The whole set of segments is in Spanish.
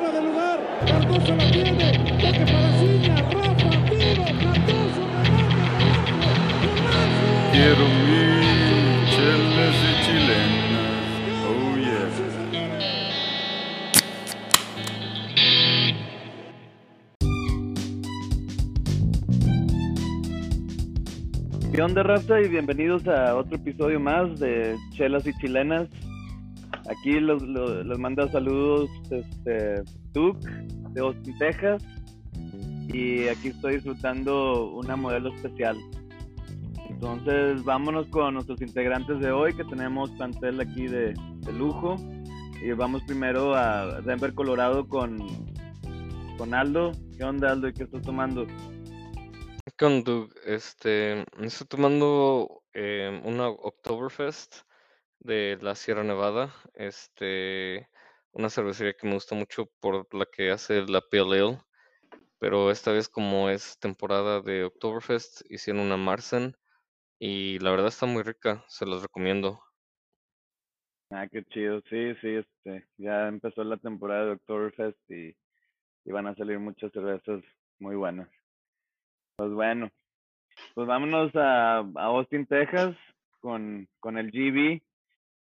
fuera de lugar. Cardoso la tiene. Toque para Ciña. Rafa, tiro. Cardoso, remate. Quiero mi chelas y chilenas. Oh yeah. ¿Qué onda, raza? Y bienvenidos a otro episodio más de Chelas y Chilenas. Aquí los, los- les manda saludos este, Duke de Austin, Texas. Y aquí estoy disfrutando una modelo especial. Entonces, vámonos con nuestros integrantes de hoy, que tenemos plantel aquí de, de lujo. Y vamos primero a Denver, Colorado, con, con Aldo. ¿Qué onda, Aldo? ¿Y qué estás tomando? Con Doug, este, estoy tomando eh, una Oktoberfest de la Sierra Nevada, este, una cervecería que me gusta mucho por la que hace la Pale Ale, pero esta vez como es temporada de Oktoberfest, hicieron una Marzen y la verdad está muy rica, se los recomiendo. Ah, qué chido. Sí, sí, este, ya empezó la temporada de Oktoberfest y, y van a salir muchas cervezas muy buenas. Pues bueno, pues vámonos a, a Austin, Texas con, con el GB.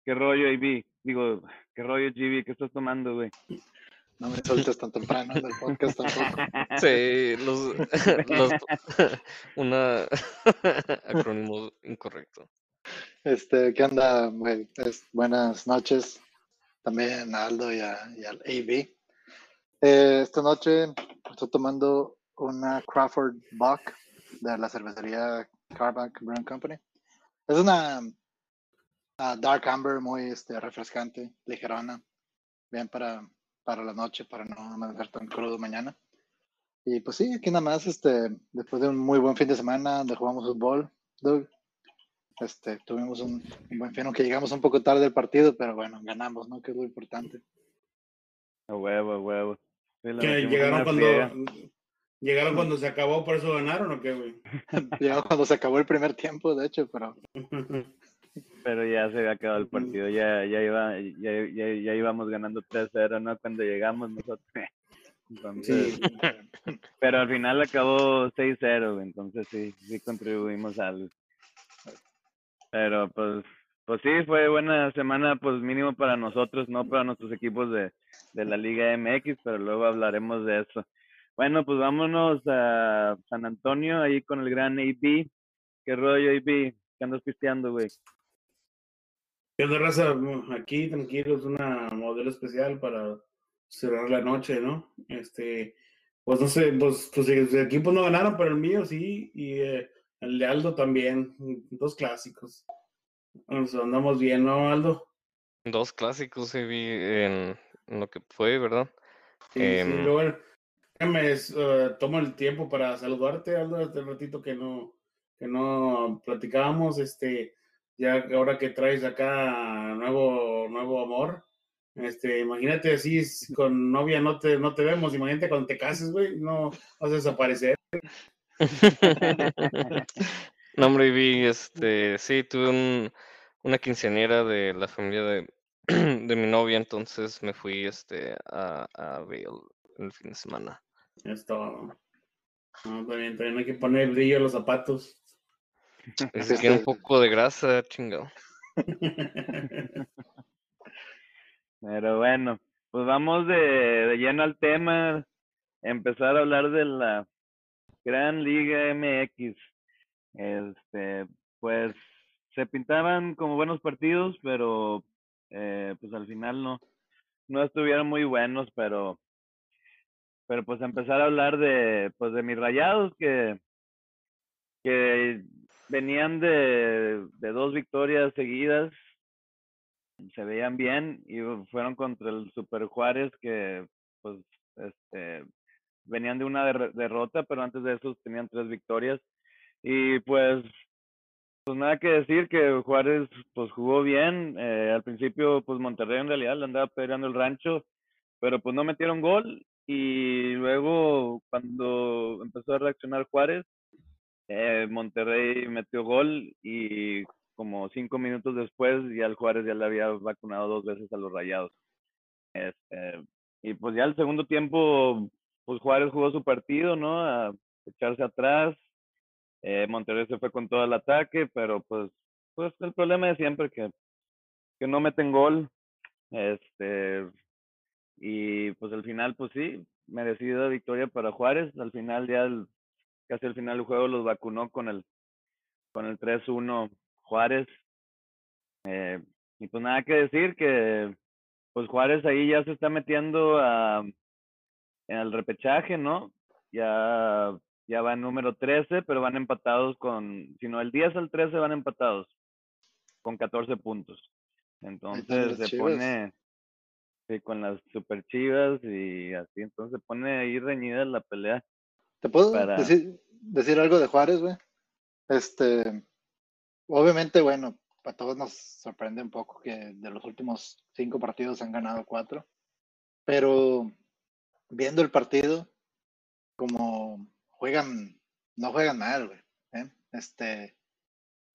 ¿Qué rollo, AB? Digo, ¿qué rollo, GB? ¿Qué estás tomando, güey? No me insultes tan temprano en el podcast tampoco. Sí, los, los, una acrónimo incorrecto. Este, ¿qué onda, güey? Es- buenas noches también a Aldo y, a- y al AB. Eh, esta noche estoy tomando una Crawford Buck de la cervecería Carback Brewing Company. Es una ah, Dark Amber muy este, refrescante, ligerona, bien para, para la noche, para no amanecer tan crudo mañana. Y pues sí, aquí nada más, este, después de un muy buen fin de semana donde jugamos fútbol, Doug, este, tuvimos un, un buen fin, aunque llegamos un poco tarde del partido, pero bueno, ganamos, ¿no? Que es lo importante. A huevo, a huevo. Que llegaron cuando friega. llegaron cuando se acabó, por eso ganaron o qué, güey. Llegó cuando se acabó el primer tiempo, de hecho, pero Pero ya se había acabado el partido, ya, ya, iba, ya, ya, ya íbamos ganando 3-0, ¿no? Cuando llegamos nosotros. Entonces, Sí. Pero al final acabó 6-0, güey, entonces sí, sí contribuimos al. Pero pues, pues sí, fue buena semana, pues mínimo para nosotros, no para nuestros equipos de, de la Liga MX, pero luego hablaremos de eso. Bueno, pues vámonos a San Antonio, ahí con el gran AB. ¿Qué rollo, AB? ¿Qué andas pisteando, güey? ¿Qué onda, raza? Aquí, tranquilos, una modelo especial para cerrar la noche, ¿no? Este, pues no sé, pues tus equipos no ganaron, pero el mío sí, y eh, el de Aldo también, dos clásicos. Nos andamos bien, ¿no, Aldo? Dos clásicos se vi en, lo que fue, ¿verdad? Sí, sí, Em, pero bueno, déjame, eh, tomo el tiempo para saludarte, Aldo, hace ratito que no, que no platicábamos, este, ya que ahora que traes acá nuevo, nuevo amor, este, imagínate así, con novia no te, no te vemos, imagínate cuando te cases, güey, no vas a desaparecer. No, hombre, vi, este, sí, tuve un, una quinceañera de la familia de, de mi novia, entonces me fui, este, a, a Vail el fin de semana. Esto, no, también, también hay que poner brillo a los zapatos. Si quiere un poco de grasa, chingado. Pero bueno, pues vamos de, de lleno al tema, empezar a hablar de la Gran Liga MX. Este, pues se pintaban como buenos partidos, pero eh, pues al final no, no estuvieron muy buenos, pero, pero pues empezar a hablar de, pues de mis rayados que, que venían de, de dos victorias seguidas, se veían bien y fueron contra el Super Juárez que pues este venían de una derrota, pero antes de eso tenían tres victorias. Y pues pues nada que decir que Juárez pues jugó bien, eh, al principio pues Monterrey en realidad le andaba peleando el rancho, pero pues no metieron gol. Y luego cuando empezó a reaccionar Juárez, eh, Monterrey metió gol y como cinco minutos después ya el Juárez ya le había vacunado dos veces a los Rayados. Este, y pues ya el segundo tiempo, pues Juárez jugó su partido, ¿no? A echarse atrás. Eh, Monterrey se fue con todo el ataque, pero pues, pues el problema de siempre que, que no meten gol. Este, y pues al final, pues sí, merecida victoria para Juárez. Al final, ya el- casi al final del juego los vacunó con el, con el 3-1 Juárez. Eh, y pues nada que decir que pues Juárez ahí ya se está metiendo a, en el repechaje, ¿no? Ya, ya va en número 13, pero van empatados con, si no, el 10 al 13 van empatados con 14 puntos. Entonces se Chivas. pone sí, con las super chivas y así, entonces se pone ahí reñida la pelea. ¿Te puedo para- decir, decir algo de Juárez, güey? Este, obviamente, bueno, a todos nos sorprende un poco que de los últimos cinco partidos han ganado cuatro, pero viendo el partido, como juegan, no juegan mal, güey. ¿eh? Este,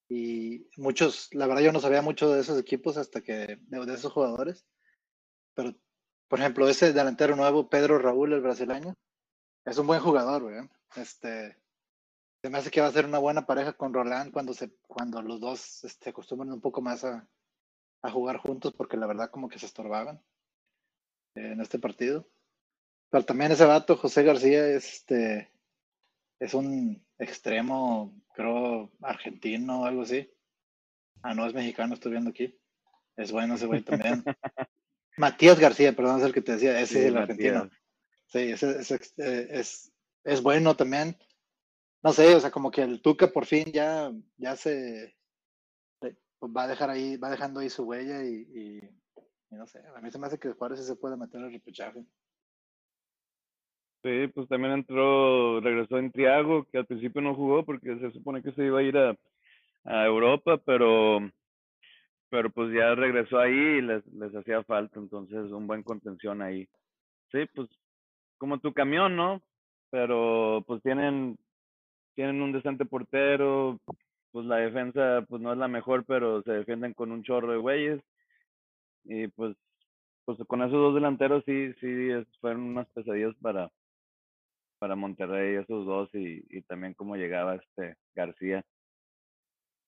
y muchos, la verdad yo no sabía mucho de esos equipos hasta que, de, de esos jugadores, pero, por ejemplo, ese delantero nuevo, Pedro Raúl, el brasileño, es un buen jugador, güey. ¿eh? Este, se me hace que va a ser una buena pareja con Roland cuando se, cuando los dos este, acostumbran un poco más a, a jugar juntos, porque la verdad como que se estorbaban eh, en este partido. Pero también ese vato, José García, es, este, es un extremo, creo, argentino o algo así. Ah, no, es mexicano, estoy viendo aquí. Es bueno ese güey también. Matías García, perdón, es el que te decía, ese es el argentino. Sí, ese ex- eh, es, es bueno también. No sé, o sea, como que el Tuca por fin ya, ya se pues va a dejar ahí, va dejando ahí su huella y, y- no sé, a mí se me hace que Juárez se puede meter al repechaje. Sí, pues también entró, regresó en Triago, que al principio no jugó porque se supone que se iba a ir a, a Europa, pero, pero pues ya regresó ahí y les, les hacía falta, entonces un buen contención ahí. Sí, pues como tu camión, ¿no? Pero pues tienen, tienen un decente portero, pues la defensa pues no es la mejor, pero se defienden con un chorro de güeyes. Y pues, pues con esos dos delanteros sí, sí fueron unas pesadillas para, para Monterrey, esos dos, y, y también cómo llegaba este García.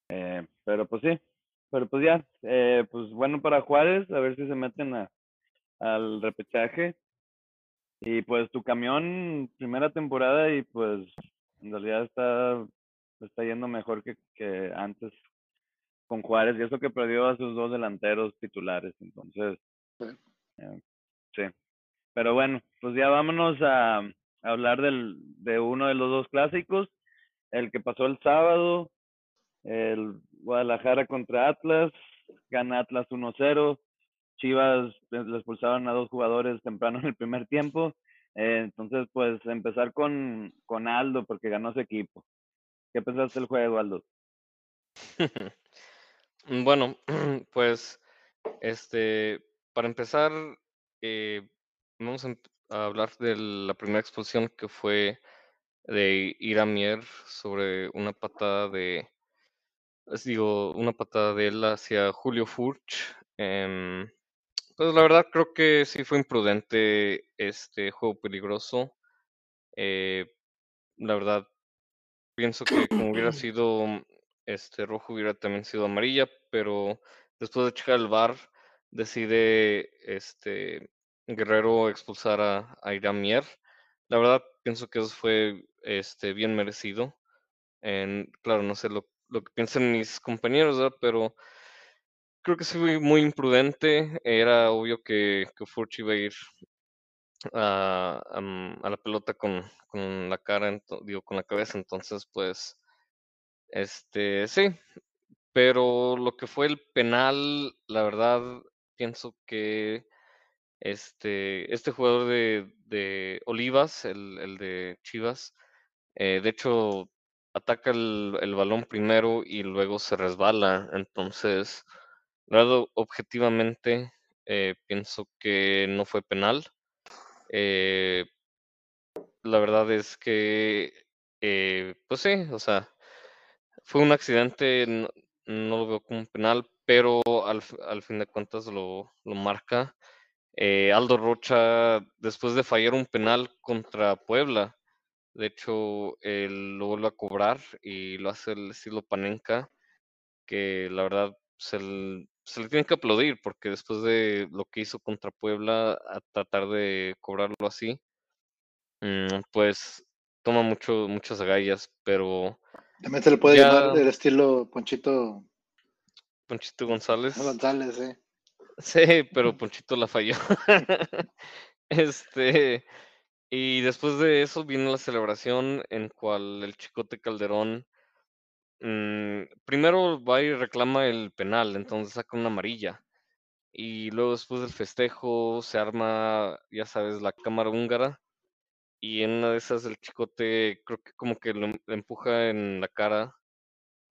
Eh, pero pues sí, pero pues ya, eh, pues bueno para Juárez, a ver si se meten a, al repechaje. Y pues tu camión, primera temporada, y pues en realidad está, está yendo mejor que, que antes con Juárez, y eso que perdió a sus dos delanteros titulares, entonces, Sí. eh, sí. Pero bueno, pues ya vámonos a, a hablar del, de uno de los dos clásicos, el que pasó el sábado, el Guadalajara contra Atlas, gana Atlas 1-0, Chivas eh, le expulsaron a dos jugadores temprano en el primer tiempo, eh, entonces pues empezar con, con Aldo porque ganó su equipo. ¿Qué pensaste del juego, Aldo? Bueno, pues, este, para empezar, eh, vamos a, hablar de la primera expulsión que fue de Iramier sobre una patada de, digo, una patada de él hacia Julio Furch. em, pues la verdad creo que sí fue imprudente este juego peligroso. eh, la verdad pienso que como hubiera sido este rojo hubiera también sido amarilla, pero después de checar el VAR decide este Guerrero expulsar a, a Iramier. La verdad pienso que eso fue este bien merecido. En, claro, no sé lo, lo que piensan mis compañeros, ¿verdad? pero creo que sí fue muy imprudente. Era obvio que, que Furch iba a ir a, a la pelota con, con la cara, digo, con la cabeza, entonces pues, este, sí, pero lo que fue el penal, la verdad, pienso que este, este jugador de, de Olivas, el, el de Chivas, eh, de hecho, ataca el, el balón primero y luego se resbala, entonces, la verdad, objetivamente, eh, pienso que no fue penal. Eh, la verdad es que, eh, pues sí, o sea, fue un accidente, no, lo veo como penal, pero al, al fin de cuentas lo, lo marca. Eh, Aldo Rocha, después de fallar un penal contra Puebla, de hecho, él lo vuelve a cobrar y lo hace el estilo Panenka, que la verdad se, l- se le tiene que aplaudir porque después de lo que hizo contra Puebla, a tratar de cobrarlo así, mm, pues toma mucho, muchas agallas, pero También se le puede Ya- llamar el estilo Ponchito Ponchito González. González, ¿eh? Sí, pero Ponchito la falló. Este, y después de eso vino la celebración en cual el Chicote Calderón mm, primero va y reclama el penal, entonces saca una amarilla. Y luego después del festejo se arma, ya sabes, la cámara húngara. Y en una de esas el Chicote creo que como que lo em- le empuja en la cara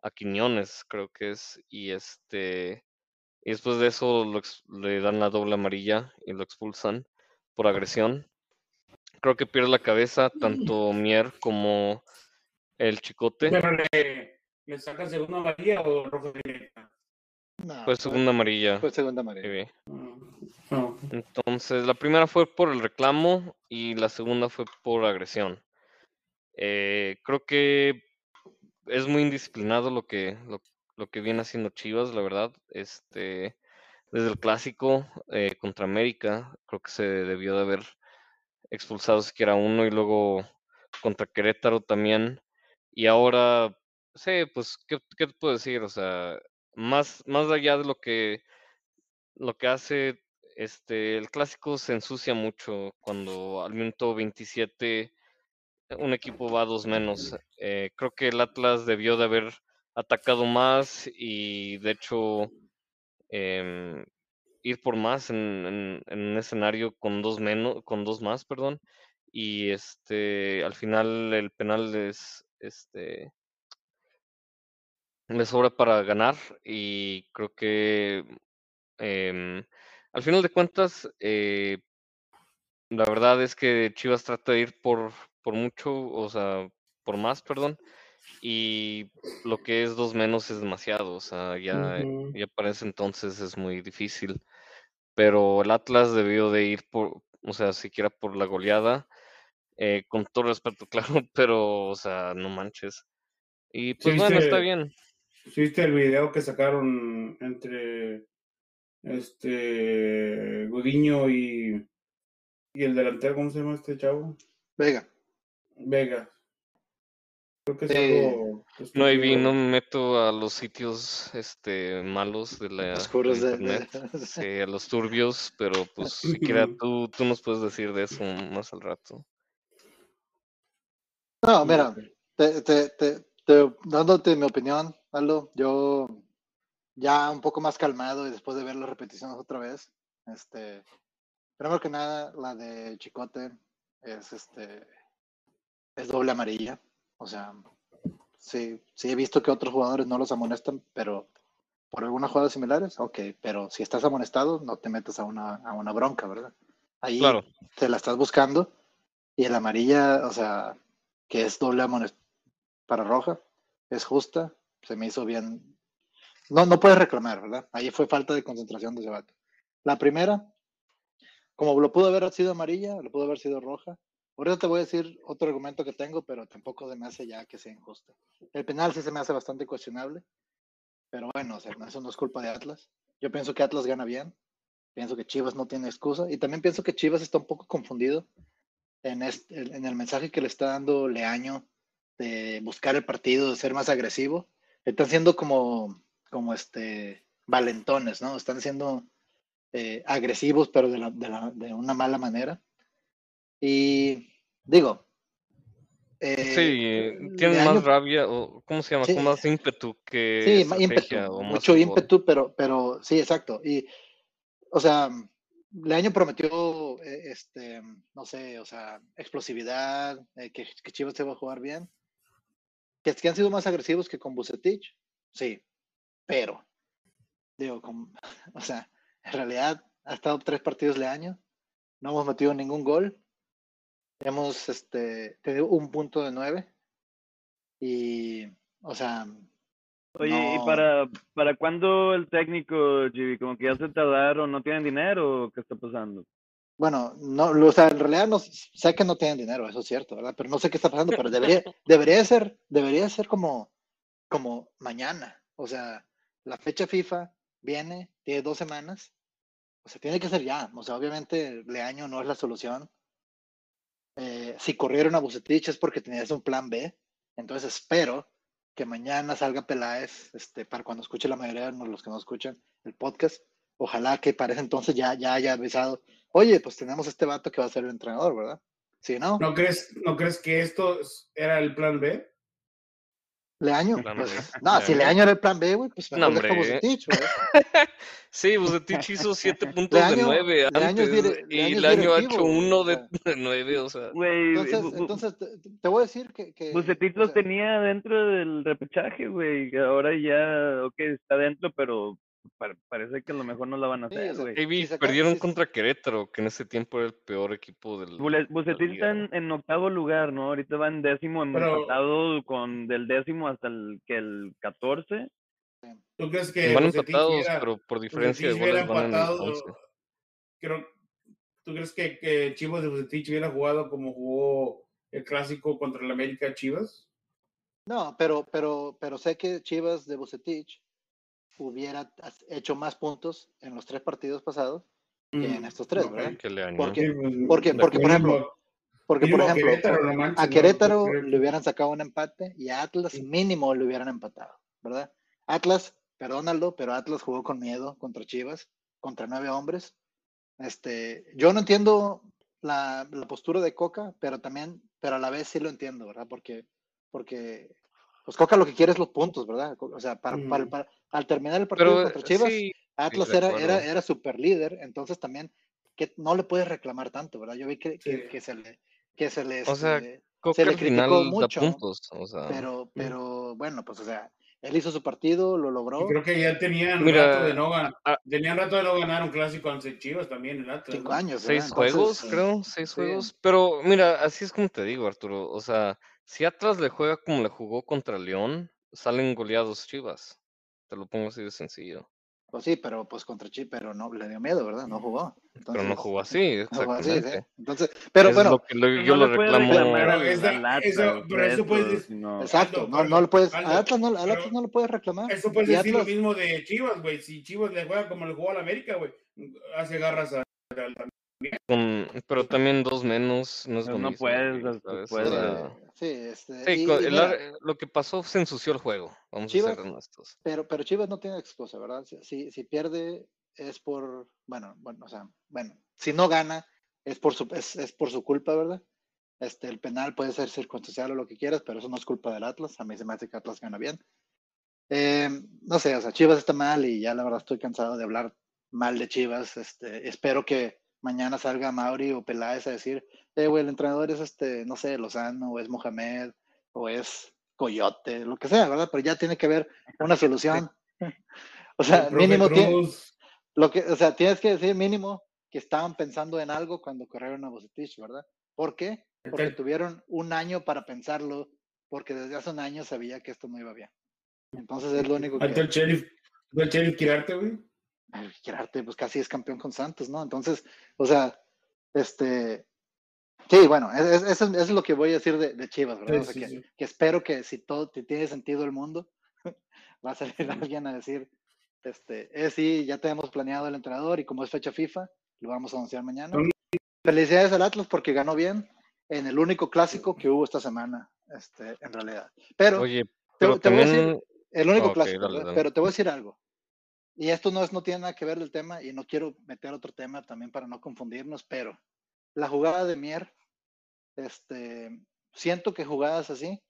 a Quiñones, creo que es. Y este, y después de eso lo le dan la doble amarilla y lo expulsan por agresión. Creo que pierde la cabeza tanto Mier como el Chicote. Pero le, le saca segunda amarilla o roja directa. No, Fue fue, segunda amarilla. fue segunda amarilla. sí. Ah, no. Entonces, la primera fue por el reclamo y la segunda fue por agresión. Eh, creo que es muy indisciplinado lo que, lo, lo que viene haciendo Chivas, la verdad. Este, desde el clásico eh, contra América, creo que se debió de haber expulsado siquiera uno y luego contra Querétaro también. Y ahora, sí, pues, ¿qué, te puedo decir? O sea, más, más allá de lo que, lo que hace, este, el clásico se ensucia mucho cuando al minuto 27 un equipo va a dos menos. Eh, creo que el Atlas debió de haber atacado más y de hecho em, ir por más en, en- en un escenario con dos menos, con dos más, perdón. Y este, al final el penal les, este, les sobra para ganar y creo que em, al final de cuentas, eh, la verdad es que Chivas trata de ir por, por mucho, o sea, por más, perdón, y lo que es dos menos es demasiado, o sea, ya, ya para ese entonces es muy difícil. Pero el Atlas debió de ir por, o sea, siquiera por la goleada, eh, con todo respeto, claro, pero, o sea, no manches. Y pues bueno, está bien. ¿Sí ¿Viste el video que sacaron entre este Gudiño y, y el delantero, ¿cómo se llama este chavo? Vega. Vega. Creo que es algo No, y vi, no me meto a los sitios este malos de la Oscuros de de- internet, de- sí, a los turbios, pero pues siquiera tú, tú nos puedes decir de eso más al rato. No, mira, te, te, te, te- dándote mi opinión, Aldo, yo ya un poco más calmado y después de ver las repeticiones otra vez, este, primero que nada, la de Chicote es este, es doble amarilla, o sea, sí, sí he visto que otros jugadores no los amonestan, pero por algunas jugadas similares, ok, pero si estás amonestado, no te metas a una, a una bronca, ¿verdad? Ahí Claro, te la estás buscando y el amarilla, o sea, que es doble amonest para roja, es justa, se me hizo bien. No, no puedes reclamar, ¿verdad? Ahí fue falta de concentración de ese vato. La primera, como lo pudo haber sido amarilla, lo pudo haber sido roja. Eso te voy a decir otro argumento que tengo, pero tampoco se me hace ya que sea injusta. El penal sí se me hace bastante cuestionable, pero bueno, o sea, eso no es culpa de Atlas. Yo pienso que Atlas gana bien, pienso que Chivas no tiene excusa y también pienso que Chivas está un poco confundido en, este, en el mensaje que le está dando Leaño de buscar el partido, de ser más agresivo. Están siendo como, como este, valentones, ¿no? Están siendo eh, agresivos, pero de, la- de la- de una mala manera. Y digo, eh, sí, tienen más rabia, o ¿cómo se llama? Sí. Con más ímpetu que Sí, ímpetu, estrategia o más mucho fútbol. ímpetu, pero, pero sí, exacto. Y, o sea, Leaño prometió, eh, este, no sé, o sea, explosividad, eh, que, que Chivas se va a jugar bien. Que, que han sido más agresivos que con Bucetich, sí, pero, digo, con- o sea, en realidad ha estado tres partidos Leaño, no hemos metido ningún gol, hemos este, tenido un punto de nueve, y, o sea, Oye, ¿y para, para cuándo el técnico, Chivi? Como que ya se tardaron, no tienen dinero o qué está pasando? Bueno, no, o sea, en realidad no sé que no tienen dinero, eso es cierto, ¿verdad? Pero no sé qué está pasando, pero debería, debería ser, debería ser como, como mañana. O sea, la fecha FIFA viene, tiene dos semanas. O sea, tiene que ser ya. O sea, obviamente Leaño no es la solución. Eh, si corrieron a Bucetich es porque tenías un plan B. Entonces espero que mañana salga Peláez, este, para cuando escuche la mayoría de los que no escuchan el podcast. Ojalá que para ese entonces ya, ya haya avisado, oye, pues tenemos este vato que va a ser el entrenador, ¿verdad? Si no, ¿No crees, ¿No crees que esto era el plan B? Leaño. Plan Pues, no, si Leaño. Era el plan B, güey, pues No, mejor deja hombre. Bucetich, ¿verdad? Sí, Bucetich hizo 7 puntos de Leaño- 9 Leaño es antes dire- y Leaño ha hecho güey, uno o de sea. 9, o sea. Güey, Entonces, entonces te, te voy a decir que... que Bucetich o los sea, tenía dentro del repechaje, güey. Ahora ya, ok, está dentro, pero parece que a lo mejor no la van a hacer, güey. Perdieron contra Querétaro, que en ese tiempo era el peor equipo del. Bucetich liga, está en, en octavo lugar, ¿no? Ahorita va en décimo, Pero- empatado con del décimo hasta el que el 14. ¿Tú crees que Van empatados, hubiera- pero por diferencia de goles van en el empatado, 11. creo, ¿Tú crees que, que Chivas de Bucetich hubiera jugado como jugó el clásico contra el América Chivas? No, pero, pero, pero sé que Chivas de Bucetich hubiera hecho más puntos en los tres partidos pasados que en Mm, estos tres. ¿verdad? Porque- pues, porque- porque, por ejemplo, Porque, por ejemplo, Querétaro, no manches, a Querétaro le hubieran sacado un empate y a Atlas mínimo le hubieran empatado, ¿verdad? Atlas, perdónalo, pero Atlas jugó con miedo contra Chivas, contra nueve hombres. Este, yo no entiendo la, la postura de Coca, pero también, pero a la vez sí lo entiendo, ¿verdad? Porque, porque, pues Coca lo que quiere es los puntos, ¿verdad? O sea, para, Ujú. para- para- al terminar el partido Pero contra Chivas, sí, Atlas era, era, era super líder, entonces también que no le puedes reclamar tanto, ¿verdad? Yo vi que, que, Sí. que se le, que se le, O sea, este, Coca le criticó mucho, puntos. O sea, pero, pero bueno, pues o sea, él hizo su partido, lo Y logró, creo que ya tenían Mira, rato de no ganar. a- Tenían rato de no ganar un clásico ante Chivas también, el Atlas. cinco años. ¿verdad? seis Entonces, juegos, eh, creo, seis sí. juegos. Pero mira, así es como te digo, Arturo. O sea, si Atlas le juega como le jugó contra León, salen goleados Chivas. Te lo pongo así de sencillo. Pues sí, pero pues contra Chi, pero no le dio miedo, ¿verdad? No jugó. Pero no jugó así, no jugó así, sí. exactamente. Entonces, pero Es bueno, lo que lo- yo no lo reclamo. Pero Atlas eso- pero eso de puedes decir- exacto, no, no le puedes, Aldo, a Atlas no, Atlas le puedes reclamar. Eso puedes decir lo mismo de Chivas, güey. Si Chivas le juega como le jugó al América, güey, hace garras a, al- con- pero también dos menos no es lo No mismo, puedes, no puedes. sea, Sí, este, sí, y- con- y el mira, ar- lo que pasó se ensució el juego. Vamos a Chivas- ser honestos. Pero, pero Chivas no tiene excusa, ¿verdad? Si, si, si pierde es por, bueno, bueno, o sea, bueno, si no gana es por su, es, es por su culpa, ¿verdad? Este, el penal puede ser circunstancial o lo que quieras, pero eso no es culpa del Atlas. A mí se me hace que Atlas gana bien. Eh, no sé, o sea, Chivas está mal y ya la verdad estoy cansado de hablar mal de Chivas. Este, espero que mañana salga Mauri o Peláez a decir, eh, güey, el entrenador es este, no sé, Lozano, o es Mohamed, o es Coyote, lo que sea, ¿verdad? Pero ya tiene que haber una solución. o sea, mínimo tiene, lo que, o sea, tienes que decir mínimo que estaban pensando en algo cuando corrieron a Bucetich, ¿verdad? ¿Por qué? Porque tuvieron un año para pensarlo, porque desde hace un año sabía que esto no iba bien. Entonces es lo único que el sheriff, el sheriff Quirarte, güey. Ay, Quirarte, pues casi es campeón con Santos, ¿no? Entonces, o sea, este, sí, bueno, es- es- eso, es lo que voy a decir de, de Chivas, ¿verdad? Sí, O sea, sí, que, sí. que espero que si todo si tiene sentido el mundo, va a salir alguien a decir, este, eh, sí, ya tenemos planeado el entrenador y como es fecha FIFA, lo vamos a anunciar mañana. Felicidades al Atlas porque ganó bien en el único clásico que hubo esta semana, este, en realidad. Pero Oye, te, voy a decir, el único clásico, dale, ¿verdad? dale. pero te voy a decir algo. Y esto no, es, no tiene nada que ver del tema y no quiero meter otro tema también para no confundirnos, pero la jugada de Mier, este, siento que jugadas así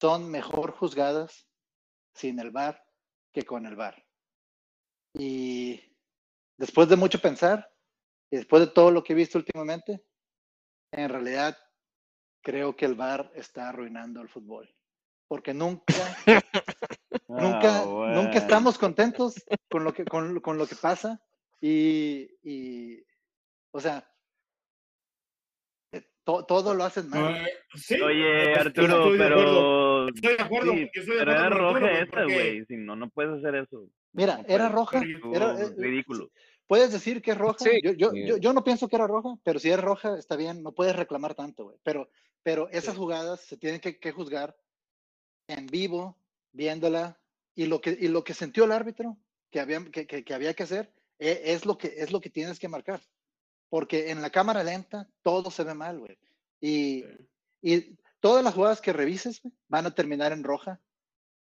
son mejor juzgadas sin el VAR que con el VAR. Y después de mucho pensar y después de todo lo que he visto últimamente, en realidad creo que el VAR está arruinando el fútbol. Porque nunca nunca, Ah, nunca estamos contentos con lo que, con, con lo que pasa y, y, o sea, to- todo lo hacen mal. eh, sí, Oye, estoy- Arturo, estoy de acuerdo. pero. Estoy de acuerdo, Sí, estoy de pero era acuerdo roja Arturo, esta, porque- güey. Si no, no puedes hacer eso. Mira, No era roja. Era, eh, ridículo. Puedes decir que es roja. Sí. Yo, yo, yo, yo no pienso que era roja, pero si es roja, está bien, no puedes reclamar tanto, güey. Pero, pero esas Sí. jugadas se tienen que, que juzgar en vivo, viéndola, y lo que, y lo que sintió el árbitro que había que, que- que había que hacer e- es, lo que, es lo que tienes que marcar. Porque en la cámara lenta todo se ve mal, güey. Y, Sí. y todas las jugadas que revises güey, van a terminar en roja,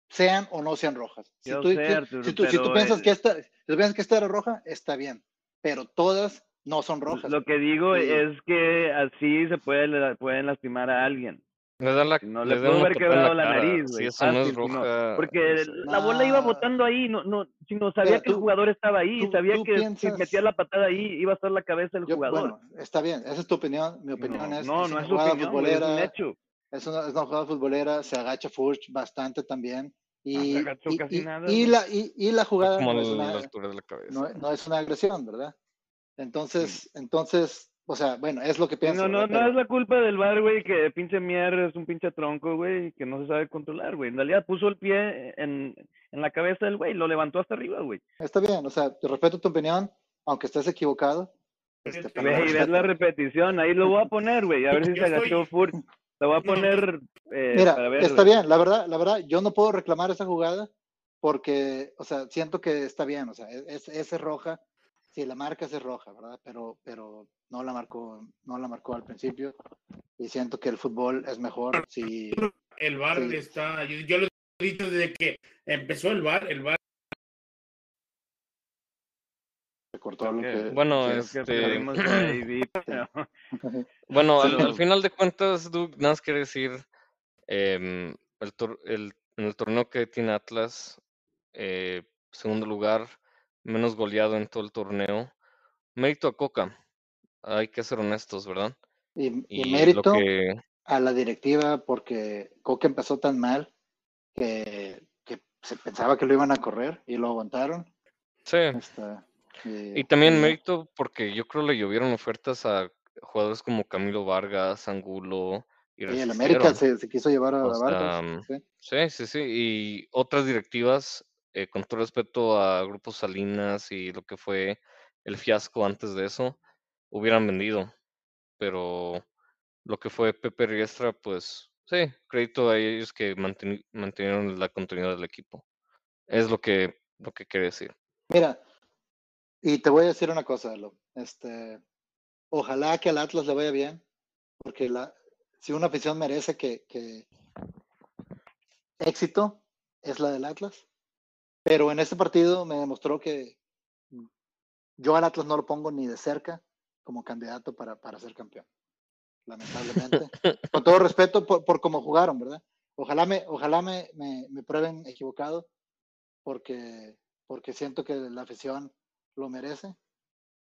sean o no sean rojas. Si tú, sé, si- Arturo, si tú, si tú piensas eh, que esta, si tú piensas que esta era roja, está bien. Pero todas no son rojas. Lo que digo Sí. es que así se puede, pueden lastimar a alguien. Le da la, Si no le le pudo una haber quebrado la cara. nariz, Si güey. eso no es si no- roja. Porque es- la bola iba botando ahí, no, no, si no sabía que el jugador estaba ahí, tú- sabía tú que si piensas- metía la patada ahí iba a estar la cabeza del Yo- jugador. bueno, está bien, esa es tu opinión. Mi opinión no, es, no, es no una es su jugada opinión, güey, es un futbolera, hecho. es una, es una jugada futbolera, se agacha Furch bastante también. Y, No se agachó y- casi y- nada, y la, y, y la jugada como no es, la una, altura de la cabeza. no, no es una agresión, ¿verdad? Entonces, entonces, o sea, bueno, es lo que pienso. no, no, ¿verdad? no Pero- es la culpa del bar, güey, que pinche Mier es un pinche tronco, güey, y que no se sabe controlar, güey. En realidad puso el pie en, en la cabeza del güey, lo levantó hasta arriba, güey. Está bien, o sea, te respeto tu opinión, aunque estés equivocado. Este, pero Güey, ves la repetición, ahí lo voy a poner, güey, a ver si Yo se agachó estoy- Furt. Lo voy a poner eh, Mira, para ver. está güey. bien, la verdad, la verdad, yo no puedo reclamar esa jugada porque, o sea, siento que está bien, o sea, es, es, es roja, si la marcas es roja, ¿verdad? Pero, pero no la marcó, no la marcó al principio y siento que el fútbol es mejor si, El VAR Sí. está, yo, yo lo he dicho desde que empezó el VAR, el VAR se cortó lo Ok. que... Bueno, sí, Es que este- pero- Bueno, al, final de cuentas, Doug, nada más quiere decir, em, el, tor- el- en el torneo que tiene Atlas, eh, segundo lugar, menos goleado en todo el torneo. Mérito a Coca, hay que ser honestos, ¿verdad? Y, y Y mérito que, a la directiva porque Coca empezó tan mal que, que se pensaba que lo iban a correr y lo aguantaron. sí, y también mérito porque yo creo le llovieron ofertas a jugadores como Camilo Vargas, Angulo, y y el. América se, se quiso llevar a O Vargas. sí. Sí, sí, sí. Y otras directivas, eh, con todo respeto a Grupo Salinas y lo que fue el fiasco antes de eso, hubieran vendido. Pero lo que fue Pepe Riestra, pues sí, crédito a ellos que manteni- mantenieron la continuidad del equipo. Es lo que, lo que quiere decir. Mira, y te voy a decir una cosa, Alo. Este, ojalá que al Atlas le vaya bien, porque la, si una afición merece que, que éxito es la del Atlas. Pero en este partido me demostró que yo al Atlas no lo pongo ni de cerca como candidato para, para ser campeón. Lamentablemente. Con todo respeto por, por cómo jugaron, ¿verdad? Ojalá me, ojalá me, me, me prueben equivocado, porque, porque siento que la afición lo merece,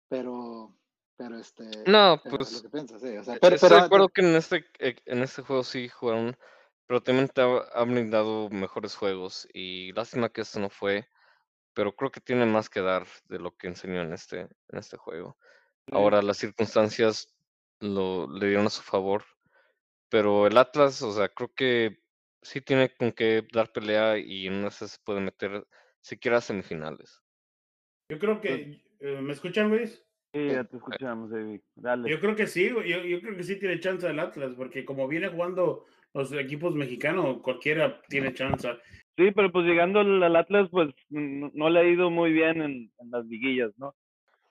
pero, pero este, No, pero es pues lo que pienso, sí, o sea, E- pero, Estoy pero de acuerdo que en este, eh, en este juego sí jugaron, pero también te ha- han brindado mejores juegos y lástima que esto no fue, pero creo que tiene más que dar de lo que enseñó en este, en este juego. Ahora las circunstancias lo, le dieron a su favor, pero el Atlas, o sea, creo que sí tiene con qué dar pelea y en una se puede meter siquiera a semifinales. Yo creo que, eh, ¿me escuchan, Luis? Sí, ya te escuchamos, David. Dale. Yo creo que sí, yo, yo creo que sí tiene chance el Atlas, porque como viene jugando los equipos mexicanos, cualquiera tiene chance. Sí, pero pues llegando al, Atlas, pues no, no le ha ido muy bien en, en las liguillas, ¿no?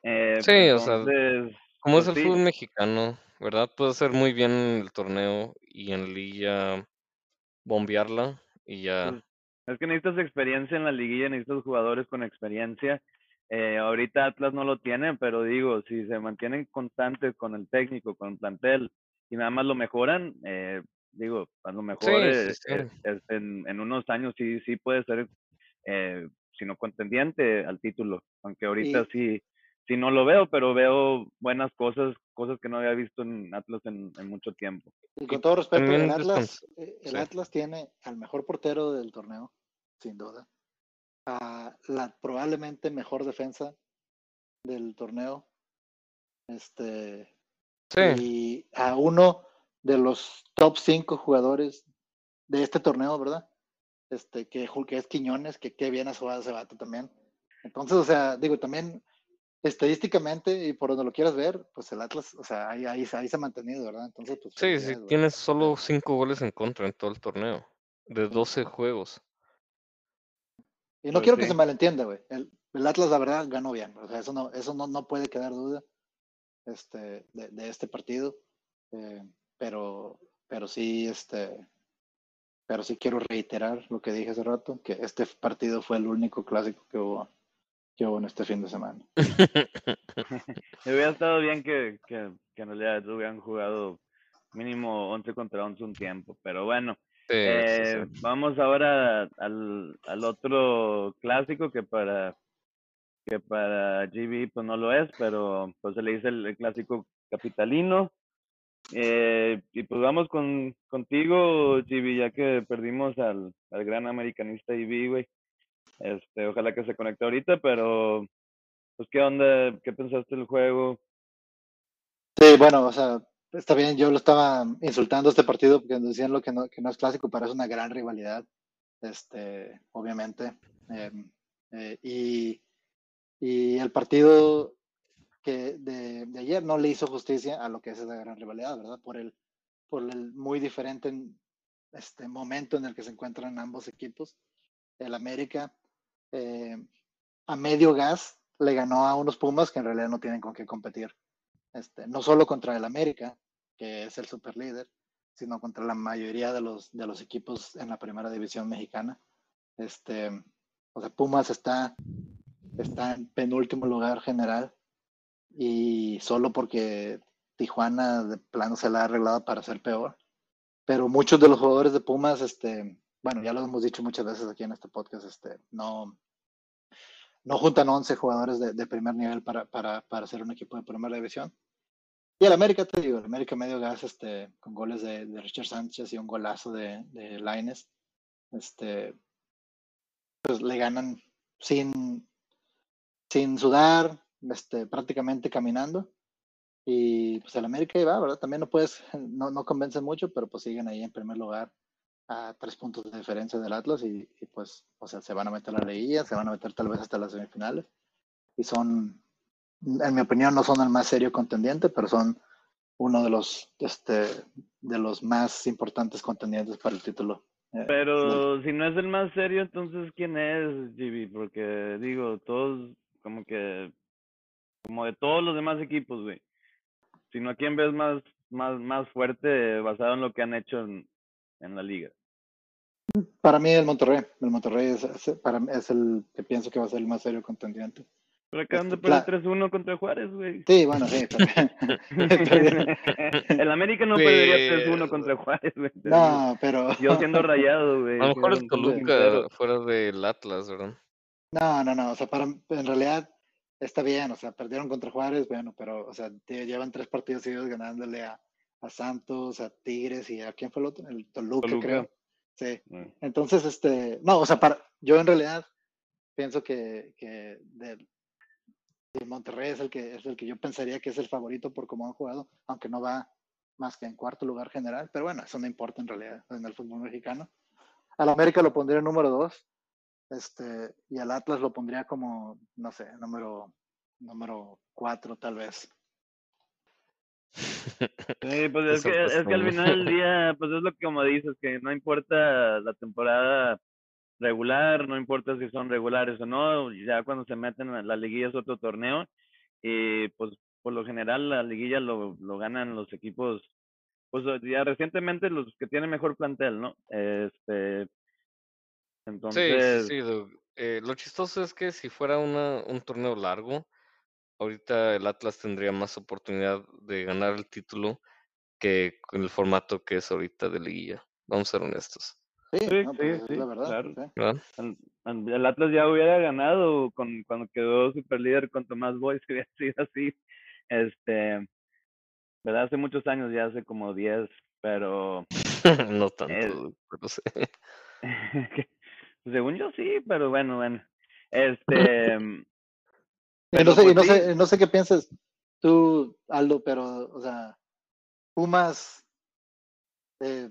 Eh, Sí, o sea, Como es pues el sí. fútbol mexicano, ¿verdad? Puede hacer muy bien en el torneo y en liga bombearla y ya. Pues, Es que necesitas experiencia en la liguilla, necesitas jugadores con experiencia. Eh, ahorita Atlas no lo tiene, pero digo, si se mantienen constantes con el técnico, con el plantel, y nada más lo mejoran, eh, digo, a lo mejor Sí, sí, eh, sí. eh, es- en, en unos años sí, sí puede ser, eh, si no contendiente al título, aunque ahorita sí, sí no lo veo, pero veo buenas cosas, cosas que no había visto en Atlas en, en mucho tiempo. Y con todo respeto, el Atlas, eh, el. Atlas tiene al mejor portero del torneo, sin duda. A la probablemente mejor defensa del torneo. Este, y a uno, de los top 5 jugadores de este torneo, ¿verdad? Este, que, que es Quiñones, que qué bien ha jugado ese vato también. Entonces, o sea, digo, también estadísticamente y por donde lo quieras ver, pues el Atlas, o sea, ahí, ahí, ahí se ha mantenido, ¿verdad? Entonces, pues. Sí, sí, tienes solo cinco goles en contra en todo el torneo, de 12 juegos. Y no Pues quiero que se malentienda, güey. El, el Atlas, la verdad, ganó bien. O sea, eso no, eso no, no puede quedar duda este, de, de este partido. Eh, pero, pero sí, este, pero sí quiero reiterar lo que dije hace rato, que este partido fue el único clásico que hubo, que hubo en este fin de semana. Me hubiera estado bien que, que, que en realidad hubieran jugado mínimo 11 contra 11 un tiempo, pero bueno. Sí, sí, Eh, sí. vamos ahora al, al otro clásico que para que para GB pues no lo es, pero pues se le dice el, el clásico capitalino. Eh, y pues vamos con contigo, GB, ya que perdimos al, al gran americanista IB, güey. Este, ojalá que se conecte ahorita, pero pues qué onda, qué pensaste del juego. Sí, bueno, o sea, está bien, yo lo estaba insultando este partido porque decían lo que no, que no es clásico, pero es una gran rivalidad, este, obviamente. Em, eh, y, y el partido que de, ayer no le hizo justicia a lo que es esa gran rivalidad, ¿verdad? Por el, por el muy diferente en- este momento en el que se encuentran ambos equipos. El América eh, a medio gas le ganó a unos Pumas que en realidad no tienen con qué competir este, no solo contra el América, que es el super líder, sino contra la mayoría de los, de los equipos en la primera división mexicana. Este, o sea, Pumas está, está en penúltimo lugar general y solo porque Tijuana de plano se la ha arreglado para ser peor. Pero muchos de los jugadores de Pumas, este, bueno, ya lo hemos dicho muchas veces aquí en este podcast, este, no, no juntan 11 jugadores de, de primer nivel para, para, para ser un equipo de primera división. Y el América, te digo, el América medio gas, este, con goles de, de Richard Sánchez y un golazo de, de Laines, este, pues le ganan sin, sin sudar, este, prácticamente caminando. Y pues el América ahí va, ¿verdad? También no puedes, no, no convencen mucho, pero pues siguen ahí en primer lugar a tres puntos de diferencia del Atlas y, y, pues, o sea, se van a meter a la liguilla, se van a meter tal vez hasta las semifinales. Y son, en mi opinión, no son el más serio contendiente, pero son uno de los, este, de los más importantes contendientes para el título. eh, Pero si no es el más serio, entonces ¿quién es GB? Porque digo, todos como que como de todos los demás equipos, güey. Sino a quién ves más más más fuerte basado en lo que han hecho en, en la liga. Para mí el Monterrey, el Monterrey es, es- para mí es el que pienso que va a ser el más serio contendiente. Pero acaban de Este, perder cla- 3-1 contra Juárez, güey. Sí, bueno, sí, el América no perdería Pues, 3-1 contra Juárez, güey. No, pero Yo siendo rayado, güey. A lo mejor es. Toluca fuera del Atlas, ¿verdad? No, no, no, o sea, para, en realidad está bien, o sea, perdieron contra Juárez, bueno, pero, o sea, llevan tres partidos seguidos ganándole a, a Santos, a Tigres y a quién fue el otro, el Toluca, Toluca. creo. Sí, Mm. entonces, este, no, o sea, para, yo en realidad pienso que, que el Monterrey es el que es el que yo pensaría que es el favorito por cómo han jugado, aunque no va más que en cuarto lugar general, pero bueno, eso no importa en realidad en el fútbol mexicano. Al América lo pondría en número dos, este, y al Atlas lo pondría como, no sé, número, número cuatro tal vez. Sí, pues es que, es que al final del día, pues es lo que como dices, que no importa la temporada regular, no importa si son regulares o no, ya cuando se meten a la liguilla es otro torneo y pues por lo general la liguilla lo, lo ganan los equipos, pues ya recientemente los que tienen mejor plantel, ¿no? Este, entonces, sí, sí. Doug. Eh, lo chistoso es que si fuera una, un torneo largo, ahorita el Atlas tendría más oportunidad de ganar el título que con el formato que es ahorita de liguilla. Vamos a ser honestos, Sí, Sí, no, sí, pues es sí, la verdad. claro. sí. ¿verdad? el, Atlas ya hubiera ganado con, cuando quedó super líder con Tomás Boys, que hubiera sido así, este, ¿verdad? Hace muchos años, ya hace como 10, pero No tanto, Eh, Doug, pero sí. según yo sí, pero bueno, bueno. Este, Pero, no sé, y pues, no sí. sé, no sé qué piensas tú, Aldo, pero, o sea, Pumas Eh,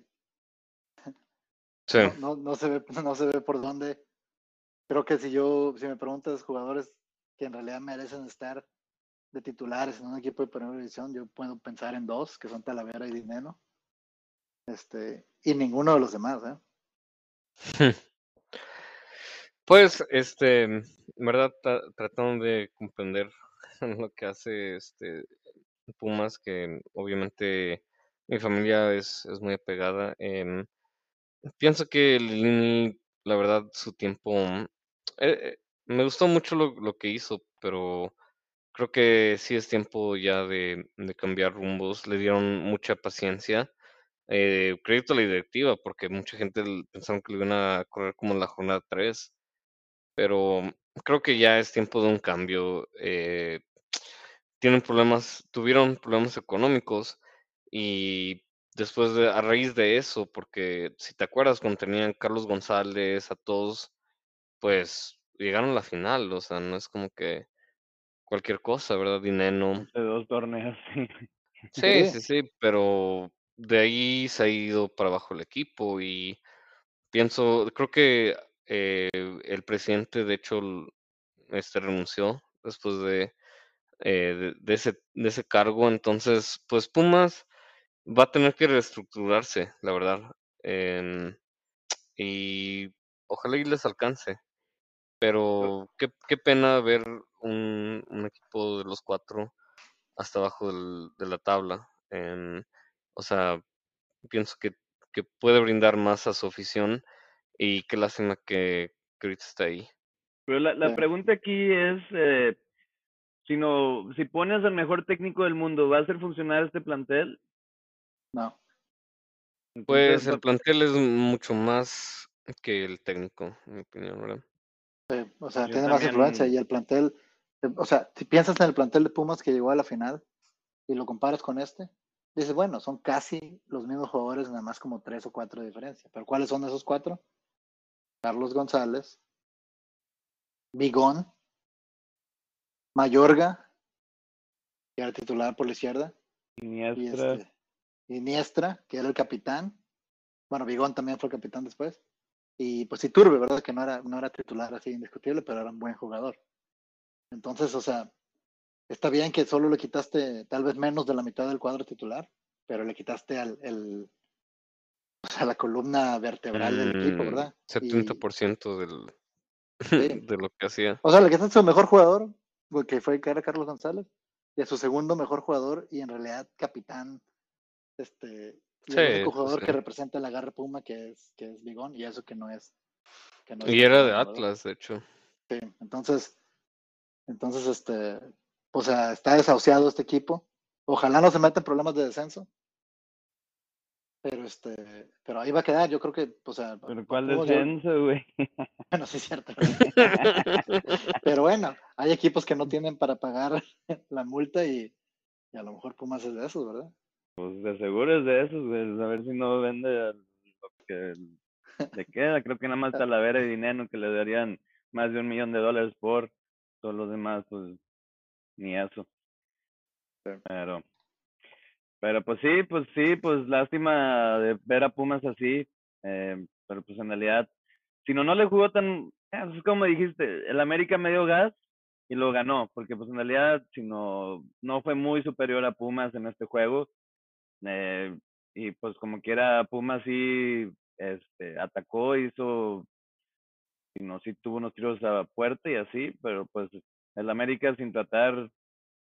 Sí. no, no, no se ve, no se ve por dónde. Creo que si yo, si me preguntas jugadores que en realidad merecen estar de titulares en un equipo de primera división, yo puedo pensar en dos, que son Talavera y Dineno. Este, y ninguno de los demás, ¿eh? Pues, este, en verdad, tra- tratando de comprender lo que hace este Pumas, que obviamente mi familia es, es muy apegada. em, pienso que Lini, la verdad, su tiempo, mm, eh, me gustó mucho lo, lo que hizo, pero creo que sí es tiempo ya de, de cambiar rumbos. Le dieron mucha paciencia. Eh, crédito a la directiva, porque mucha gente pensaron que le iban a correr como en la jornada 3 pero creo que ya es tiempo de un cambio. eh, tienen problemas, tuvieron problemas económicos y después de, a raíz de eso, porque si te acuerdas cuando tenían Carlos González, a todos, pues llegaron a la final, o sea, no es como que cualquier cosa, ¿verdad? Dinero. Hace dos torneos. Sí, Sí. sí, sí, pero de ahí se ha ido para abajo el equipo y pienso, creo que eh, el presidente de hecho este renunció después de, eh, de, de ese, de ese cargo, entonces pues Pumas va a tener que reestructurarse, la verdad, y ojalá y les alcance, pero qué, qué pena ver un, un equipo de los cuatro hasta abajo del- de la tabla. em, o sea, pienso que, que puede brindar más a su afición y qué lástima que, ahorita está ahí. Pero la, la pregunta aquí es, eh, si, no, si pones al mejor técnico del mundo, ¿va a hacer funcionar este plantel? No. Entonces, Pues el plantel es mucho más que el técnico, en mi opinión, ¿verdad? Sí, o sea, Yo tiene más influencia y el plantel, eh, o sea, si piensas en el plantel de Pumas que llegó a la final y lo comparas con este, dices, bueno, son casi los mismos jugadores, nada más como tres o cuatro de diferencia. Pero ¿cuáles son esos cuatro? Carlos González, Bigón, Mayorga, que era titular por la izquierda, y Iniestra, este, Iniestra, que era el capitán. Bueno, Bigón también fue capitán después. Y pues Iturbe, ¿verdad? Que no era, no era titular así indiscutible, pero era un buen jugador. Entonces, o sea, está bien que solo le quitaste tal vez menos de la mitad del cuadro titular, pero le quitaste al, el, o sea, la columna vertebral del equipo, Mm, ¿verdad? Y- 70% del, Sí. de lo que hacía. o sea, le quitaste a su mejor jugador, que fue que era Carlos González, y a su segundo mejor jugador, y en realidad capitán, este, y Sí, el único sí, jugador sí. que representa la garra Puma, que es, que es Bigón, y eso que no es. Que no es Y era de. Atlas, de hecho. Sí, entonces, entonces, este, o sea, está desahuciado este equipo. Ojalá no se meta en problemas de descenso. Pero este, pero ahí va a quedar, yo creo que, o sea, pero ¿cuál descenso, güey? bueno, sí es cierto. Pero bueno, hay equipos que no tienen para pagar la multa y, y a lo mejor Pumas es de esos, ¿verdad? Pues de seguro es de esos, güey. A ver si no vende lo que le queda. Creo que nada más Talavera y Dinero que le darían más de un millón de dólares por todos los demás, pues ni eso. Pero, pero pues sí, pues sí, pues lástima de ver a Pumas así. eh, pero pues en realidad, si no, no le jugó tan, eh, pues es como dijiste, el América me dio gas y lo ganó, porque pues en realidad, si no, no fue muy superior a Pumas en este juego. Eh, y pues como quiera, Pumas sí este, atacó, hizo, y no, sí tuvo unos tiros a puerta y así, pero pues el América sin tratar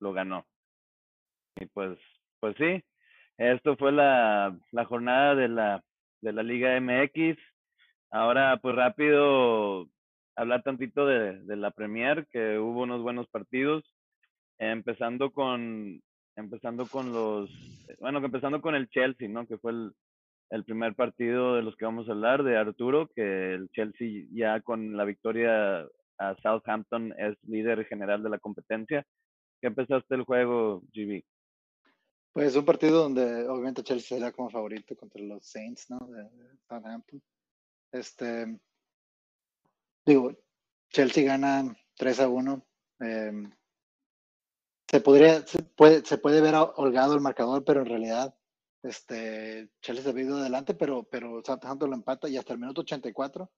lo ganó. Y pues, pues sí, esto fue la, la jornada de la, de la Liga MX. Ahora, pues rápido, hablar tantito de, de la Premier, que hubo unos buenos partidos, empezando con, empezando con los, bueno, empezando con el Chelsea, ¿no? Que fue el, el primer partido de los que vamos a hablar, de Arturo, que el Chelsea ya con la victoria a Southampton es líder general de la competencia. ¿Qué empezaste el juego, GB? Pues un partido donde obviamente Chelsea será como favorito contra los Saints, ¿no? De, Southampton. Este, digo, Chelsea gana 3 a 1. eh, se podría, se puede, se puede ver holgado el marcador, pero en realidad este, Chelsea se ha ido adelante, pero, pero Southampton lo empata y hasta el minuto 84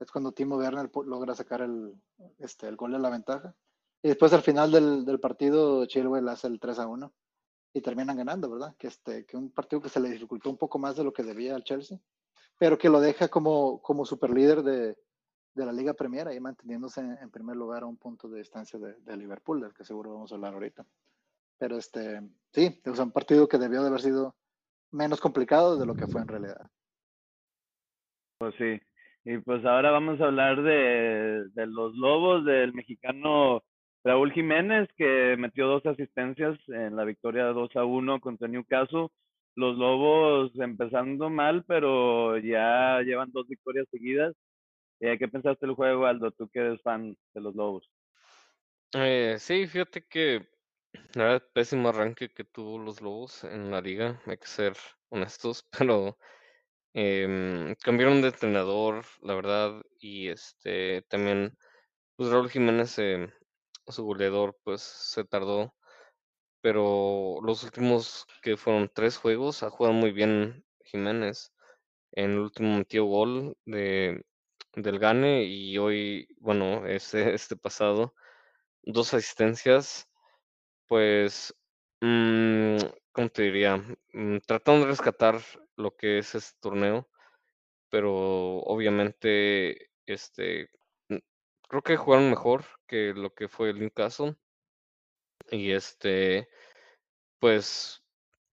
es cuando Timo Werner logra sacar el, este, el gol de la ventaja. Y después al final del, del partido, Chilwell hace el 3 a 1 y terminan ganando, ¿verdad? Que, este, que un partido que se le dificultó un poco más de lo que debía al Chelsea, pero que lo deja como, como superlíder de, de la Liga Premier, ahí manteniéndose en, en primer lugar a un punto de distancia de, de Liverpool, del que seguro vamos a hablar ahorita. Pero este, sí, sea, un partido que debió de haber sido menos complicado de lo que fue en realidad. Pues sí. Y pues ahora vamos a hablar de, de los Lobos del mexicano Raúl Jiménez, que metió dos asistencias en la victoria 2 a 1 contra Newcastle. Los Lobos empezando mal, pero ya llevan dos victorias seguidas. Eh, ¿Qué pensaste del juego, Aldo? Tú que eres fan de los Lobos. Eh, sí, fíjate que la verdad, pésimo arranque que tuvo los Lobos en la liga, hay que ser honestos, pero em, cambiaron de entrenador, la verdad, y este también, pues Raúl Jiménez, eh, su goleador, pues se tardó, pero los últimos que fueron tres juegos ha jugado muy bien Jiménez. En el último metió gol de, del Gane y hoy, bueno, este, este pasado, dos asistencias pues, mm, ¿cómo te diría? Mm, tratando de rescatar lo que es este torneo, pero obviamente, este, creo que jugaron mejor que lo que fue el Newcastle. Y este, pues,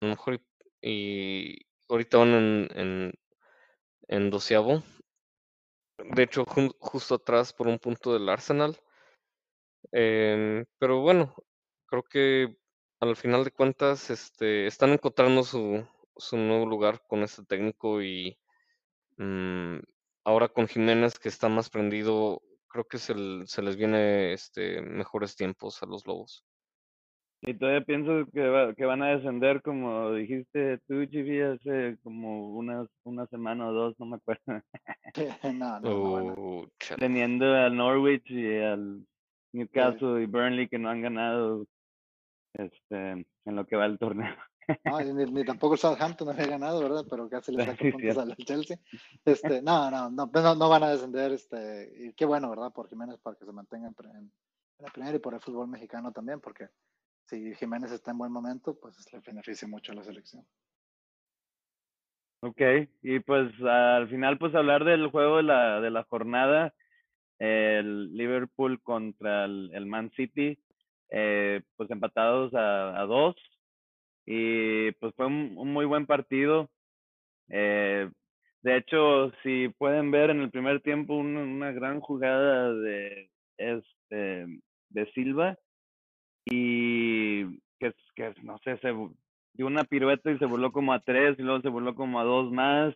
a lo mejor y, ahorita van en, en, en doceavo. De hecho, justo atrás por un punto del Arsenal. Em, pero bueno, creo que al final de cuentas, este, están encontrando su, su nuevo lugar con este técnico y mm, ahora con Jiménez que está más prendido, creo que se, se les viene este, mejores tiempos a los Lobos. Y todavía pienso que, va- que van a descender, como dijiste tú, Chivi, hace como una, una semana o dos, no me acuerdo. no, no, Oh, teniendo al Norwich y al Newcastle y Burnley que no han ganado este en lo que va el torneo. No, ni, ni tampoco el Southampton había ganado, ¿verdad? Pero casi le saca puntos al Chelsea. Este, no, no, no, pues no, no van a descender, este, y qué bueno, ¿verdad? Por Jiménez para que se mantenga en, en- en la primera y por el fútbol mexicano también, porque si Jiménez está en buen momento, pues le beneficia mucho a la selección. Ok, y pues al final pues hablar del juego de la, de la jornada, el Liverpool contra el, el Man City, eh, pues empatados a, a dos, y pues fue un, muy buen partido. Eh, de hecho, si pueden ver en el primer tiempo una, gran jugada de, este, de Silva, y que, que no sé, se dio una pirueta y se burló como a tres y luego se burló como a dos más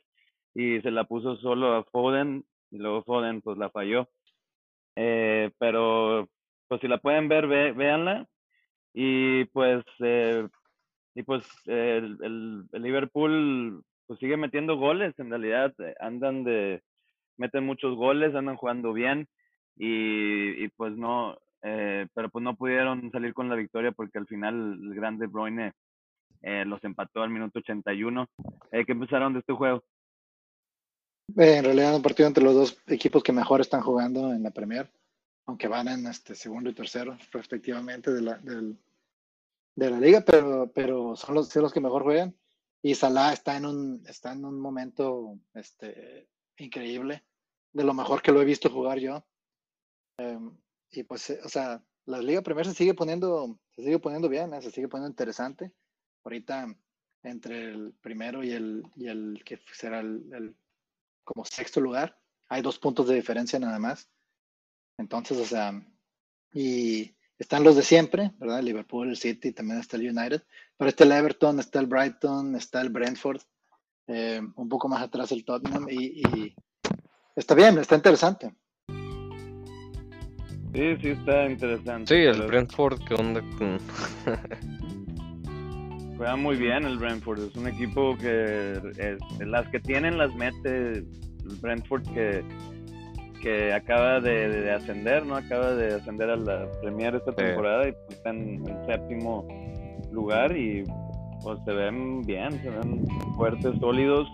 y se la puso solo a Foden y luego Foden pues la falló. Eh, pero pues si la pueden ver, ve, véanla y pues eh, y pues el, el, el Liverpool pues sigue metiendo goles, en realidad eh, andan de, meten muchos goles, andan jugando bien y, y pues no, eh, pero pues no pudieron salir con la victoria porque al final el gran De Bruyne eh, los empató al minuto 81. Eh, ¿Qué empezaron de este juego? Eh, en realidad, un partido entre los dos equipos que mejor están jugando en la Premier, aunque van en este segundo y tercero, respectivamente, de la, del- de la liga, pero, pero son los, son los que mejor juegan. Y Salah está en un, está en un momento este, increíble, de lo mejor que lo he visto jugar yo. Em, y pues, eh, o sea, la Liga Premier se sigue poniendo, se sigue poniendo bien, ¿eh? se sigue poniendo interesante. Ahorita, entre el primero y el, y el que será el, el como sexto lugar, hay dos puntos de diferencia nada más. Entonces, o sea, y están los de siempre, ¿verdad? El Liverpool, el City, también está el United, pero está el Everton, está el Brighton, está el Brentford, eh, un poco más atrás el Tottenham y, y está bien, está interesante. Sí, sí está interesante. Sí, el pero Brentford, ¿qué onda con...? Juega muy bien el Brentford, es un equipo que las que tienen las mete el Brentford que, que acaba de, de ascender, ¿no? Acaba de ascender a la Premier esta Sí. temporada y pues, está en, en séptimo lugar y pues se ven bien, se ven fuertes, sólidos,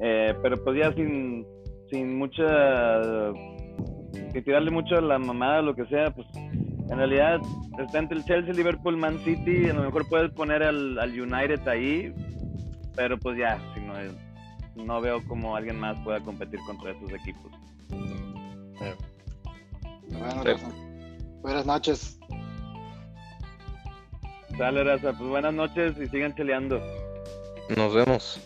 eh, pero pues ya sin, sin mucha, que tirarle mucho a la mamada, lo que sea, pues en realidad está entre el Chelsea, Liverpool, Man City, a lo mejor puedes poner al, al United ahí, pero pues ya, si no, no veo cómo alguien más pueda competir contra esos equipos. Eh. Bueno, Buenas noches. Dale, raza. Pues buenas noches y sigan cheleando. Nos vemos.